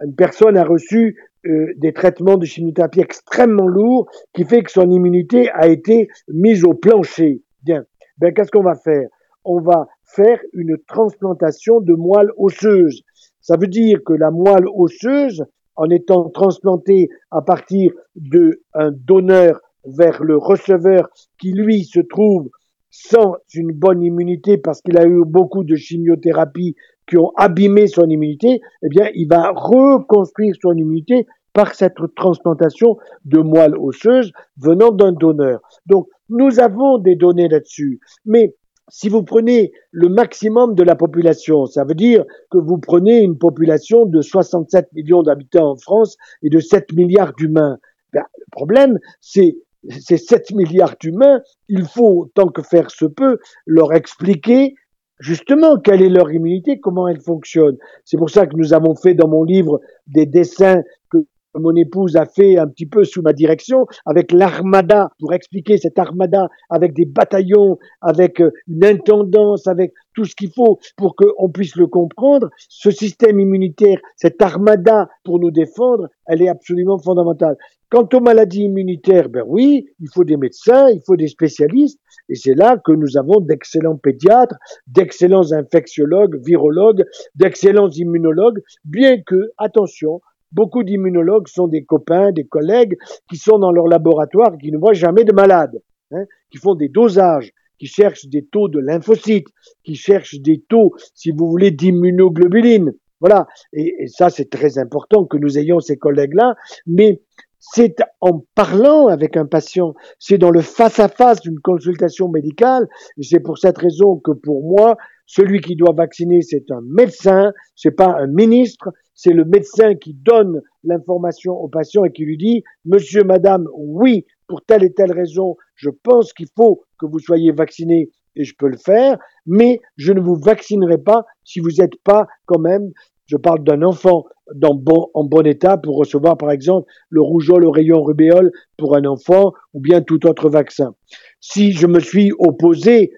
une personne a reçu euh, des traitements de chimiothérapie extrêmement lourds qui fait que son immunité a été mise au plancher. Bien. Ben, qu'est-ce qu'on va faire? On va faire une transplantation de moelle osseuse. Ça veut dire que la moelle osseuse, en étant transplantée à partir d'un donneur vers le receveur qui, lui, se trouve sans une bonne immunité parce qu'il a eu beaucoup de chimiothérapie qui ont abîmé son immunité, eh bien, il va reconstruire son immunité par cette transplantation de moelle osseuse venant d'un donneur. Donc, nous avons des données là-dessus. Mais si vous prenez le maximum de la population, ça veut dire que vous prenez une population de 67 millions d'habitants en France et de 7 milliards d'humains. Ben, le problème, c'est ces 7 milliards d'humains, il faut, tant que faire se peut, leur expliquer justement quelle est leur immunité, comment elle fonctionne. C'est pour ça que nous avons fait dans mon livre des dessins que mon épouse a fait un petit peu sous ma direction, avec l'armada, pour expliquer cette armada, avec des bataillons, avec euh, une intendance, avec tout ce qu'il faut pour qu'on puisse le comprendre. Ce système immunitaire, cette armada pour nous défendre, elle est absolument fondamentale. Quant aux maladies immunitaires, ben oui, il faut des médecins, il faut des spécialistes, et c'est là que nous avons d'excellents pédiatres, d'excellents infectiologues, virologues, d'excellents immunologues, bien que, attention, Beaucoup d'immunologues sont des copains, des collègues qui sont dans leur laboratoire et qui ne voient jamais de malades, hein, qui font des dosages, qui cherchent des taux de lymphocytes, qui cherchent des taux, si vous voulez, d'immunoglobuline. Voilà. Et, ça, c'est très important que nous ayons ces collègues-là. Mais c'est en parlant avec un patient, c'est dans le face-à-face d'une consultation médicale. Et c'est pour cette raison que pour moi, celui qui doit vacciner, c'est un médecin, c'est pas un ministre, c'est le médecin qui donne l'information au patient et qui lui dit, monsieur, madame, oui, pour telle et telle raison, je pense qu'il faut que vous soyez vacciné et je peux le faire, mais je ne vous vaccinerai pas si vous n'êtes pas quand même, je parle d'un enfant bon, en bon état pour recevoir par exemple le rougeole, le rayon rubéole pour un enfant ou bien tout autre vaccin. Si je me suis opposé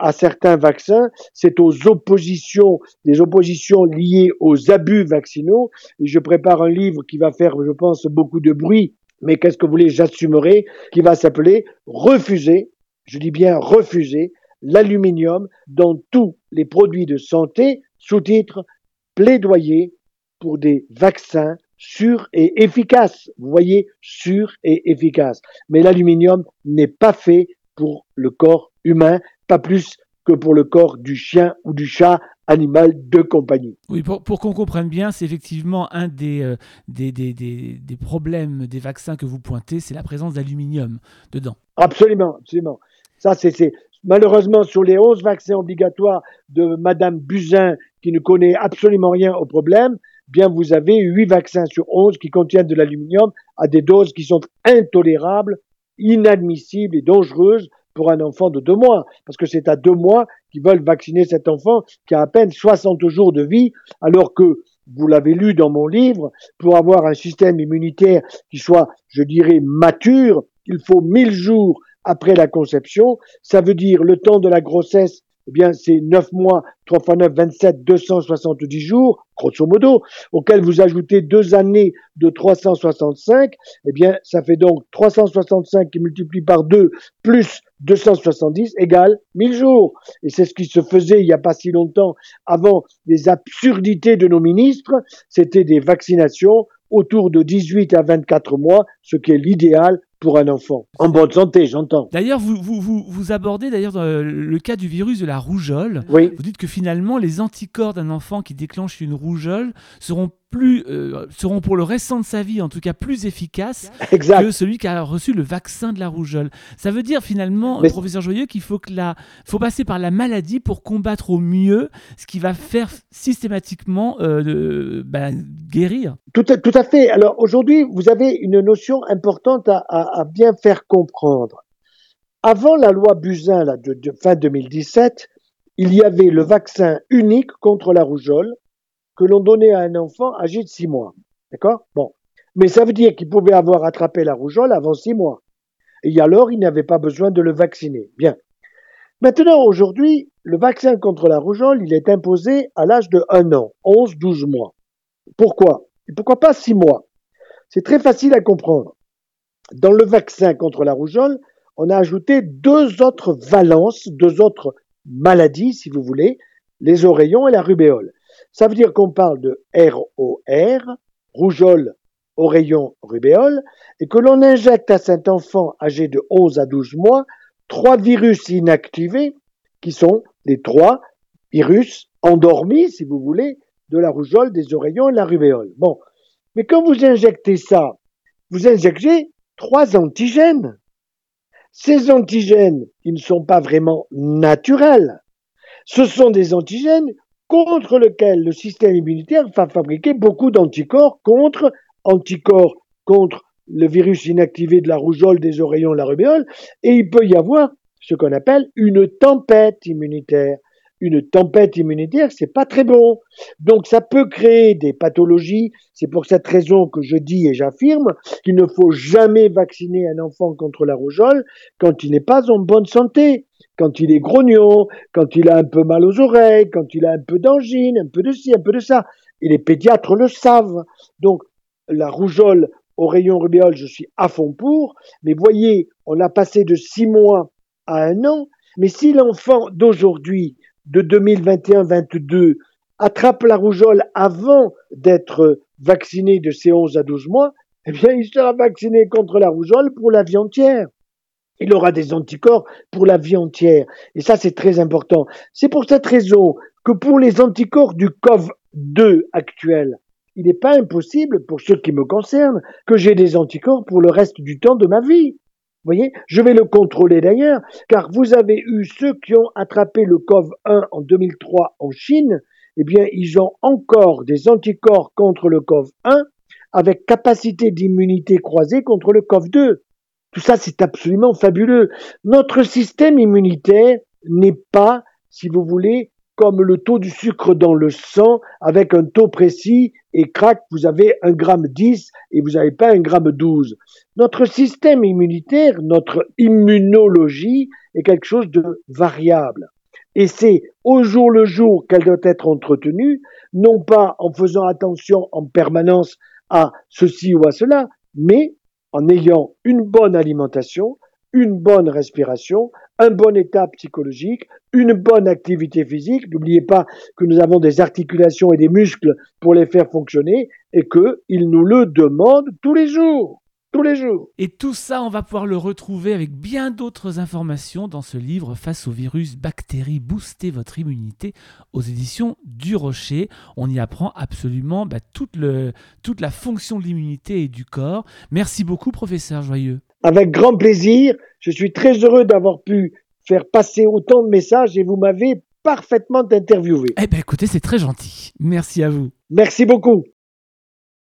à certains vaccins, c'est aux oppositions, des oppositions liées aux abus vaccinaux. Et je prépare un livre qui va faire, je pense, beaucoup de bruit, mais qu'est-ce que vous voulez, j'assumerai, qui va s'appeler Refuser, je dis bien refuser, l'aluminium dans tous les produits de santé, sous-titre Plaidoyer pour des vaccins sûrs et efficaces. Vous voyez, sûrs et efficaces. Mais l'aluminium n'est pas fait pour le corps humain, pas plus que pour le corps du chien ou du chat animal de compagnie. Oui, pour, qu'on comprenne bien, c'est effectivement un euh, des, des, des, des, problèmes des vaccins que vous pointez, c'est la présence d'aluminium dedans. Absolument, absolument. Ça, c'est malheureusement sur les 11 vaccins obligatoires de Madame Buzyn, qui ne connaît absolument rien au problème, bien vous avez 8 vaccins sur 11 qui contiennent de l'aluminium à des doses qui sont intolérables, inadmissibles et dangereuses pour un enfant de deux mois, parce que c'est à deux mois qu'ils veulent vacciner cet enfant qui a à peine 60 jours de vie, alors que, vous l'avez lu dans mon livre, pour avoir un système immunitaire qui soit, je dirais, mature, il faut 1000 jours après la conception. Ça veut dire le temps de la grossesse eh bien, c'est 9 mois, 3 fois 9, 27, 270 jours, grosso modo, auquel vous ajoutez deux années de 365, eh bien, ça fait donc 365 qui multiplie par 2 plus 270 égale 1000 jours. Et c'est ce qui se faisait il n'y a pas si longtemps avant les absurdités de nos ministres, c'était des vaccinations autour de 18 à 24 mois, ce qui est l'idéal pour un enfant. En bonne santé, j'entends. D'ailleurs, vous, vous, vous, abordez d'ailleurs le cas du virus de la rougeole. Oui. Vous dites que finalement, les anticorps d'un enfant qui déclenche une rougeole seront plus, euh, seront pour le restant de sa vie, en tout cas, plus efficaces que celui qui a reçu le vaccin de la rougeole. Ça veut dire finalement, professeur Joyeux, qu'il faut, que la, faut passer par la maladie pour combattre au mieux ce qui va faire systématiquement euh, bah, guérir. Tout à, tout à fait. Alors aujourd'hui, vous avez une notion importante à, à, bien faire comprendre. Avant la loi Buzyn là, de, de fin 2017, il y avait le vaccin unique contre la rougeole que l'on donnait à un enfant âgé de 6 mois. D'accord? Bon. Mais ça veut dire qu'il pouvait avoir attrapé la rougeole avant 6 mois. Et alors, il n'avait pas besoin de le vacciner. Bien. Maintenant, aujourd'hui, le vaccin contre la rougeole, il est imposé à l'âge de 1 an, 11, 12 mois. Pourquoi? Et pourquoi pas 6 mois? C'est très facile à comprendre. Dans le vaccin contre la rougeole, on a ajouté deux autres valences, deux autres maladies, si vous voulez, les oreillons et la rubéole. Ça veut dire qu'on parle de ROR, rougeole rayon rubéole et que l'on injecte à cet enfant âgé de 11 à 12 mois trois virus inactivés qui sont les trois virus endormis, si vous voulez, de la rougeole, des oreillons et de la rubéole. Bon. Mais quand vous injectez ça, vous injectez trois antigènes. Ces antigènes, ils ne sont pas vraiment naturels. Ce sont des antigènes contre lesquels le système immunitaire va fabriquer beaucoup d'anticorps contre anticorps contre le virus inactivé de la rougeole, des oreillons, la rubéole, et il peut y avoir ce qu'on appelle une tempête immunitaire une tempête immunitaire, c'est pas très bon. Donc ça peut créer des pathologies. C'est pour cette raison que je dis et j'affirme qu'il ne faut jamais vacciner un enfant contre la rougeole quand il n'est pas en bonne santé, quand il est grognon, quand il a un peu mal aux oreilles, quand il a un peu d'angine, un peu de ci, un peu de ça. Et les pédiatres le savent. Donc la rougeole au rayon rubéole, je suis à fond pour. Mais voyez, on a passé de six mois à un an. Mais si l'enfant d'aujourd'hui de 2021-22 attrape la rougeole avant d'être vacciné de ces 11 à 12 mois, eh bien, il sera vacciné contre la rougeole pour la vie entière. Il aura des anticorps pour la vie entière. Et ça, c'est très important. C'est pour cette raison que pour les anticorps du COV2 actuel, il n'est pas impossible, pour ceux qui me concernent, que j'ai des anticorps pour le reste du temps de ma vie voyez, je vais le contrôler d'ailleurs, car vous avez eu ceux qui ont attrapé le COV1 en 2003 en Chine, eh bien, ils ont encore des anticorps contre le COV1 avec capacité d'immunité croisée contre le COV2. Tout ça, c'est absolument fabuleux. Notre système immunitaire n'est pas, si vous voulez, comme le taux du sucre dans le sang avec un taux précis et crac, vous avez un gramme 10 et vous n'avez pas un gramme 12. Notre système immunitaire, notre immunologie est quelque chose de variable. Et c'est au jour le jour qu'elle doit être entretenue, non pas en faisant attention en permanence à ceci ou à cela, mais en ayant une bonne alimentation, une bonne respiration, un bon état psychologique, une bonne activité physique. N'oubliez pas que nous avons des articulations et des muscles pour les faire fonctionner et qu'ils nous le demandent tous les jours. Tous les jours. Et tout ça, on va pouvoir le retrouver avec bien d'autres informations dans ce livre Face au virus, bactéries, booster votre immunité aux éditions du Rocher. On y apprend absolument bah, toute, la fonction de l'immunité et du corps. Merci beaucoup, professeur Joyeux. Avec grand plaisir. Je suis très heureux d'avoir pu faire passer autant de messages et vous m'avez parfaitement interviewé. Eh bien, écoutez, c'est très gentil. Merci à vous. Merci beaucoup.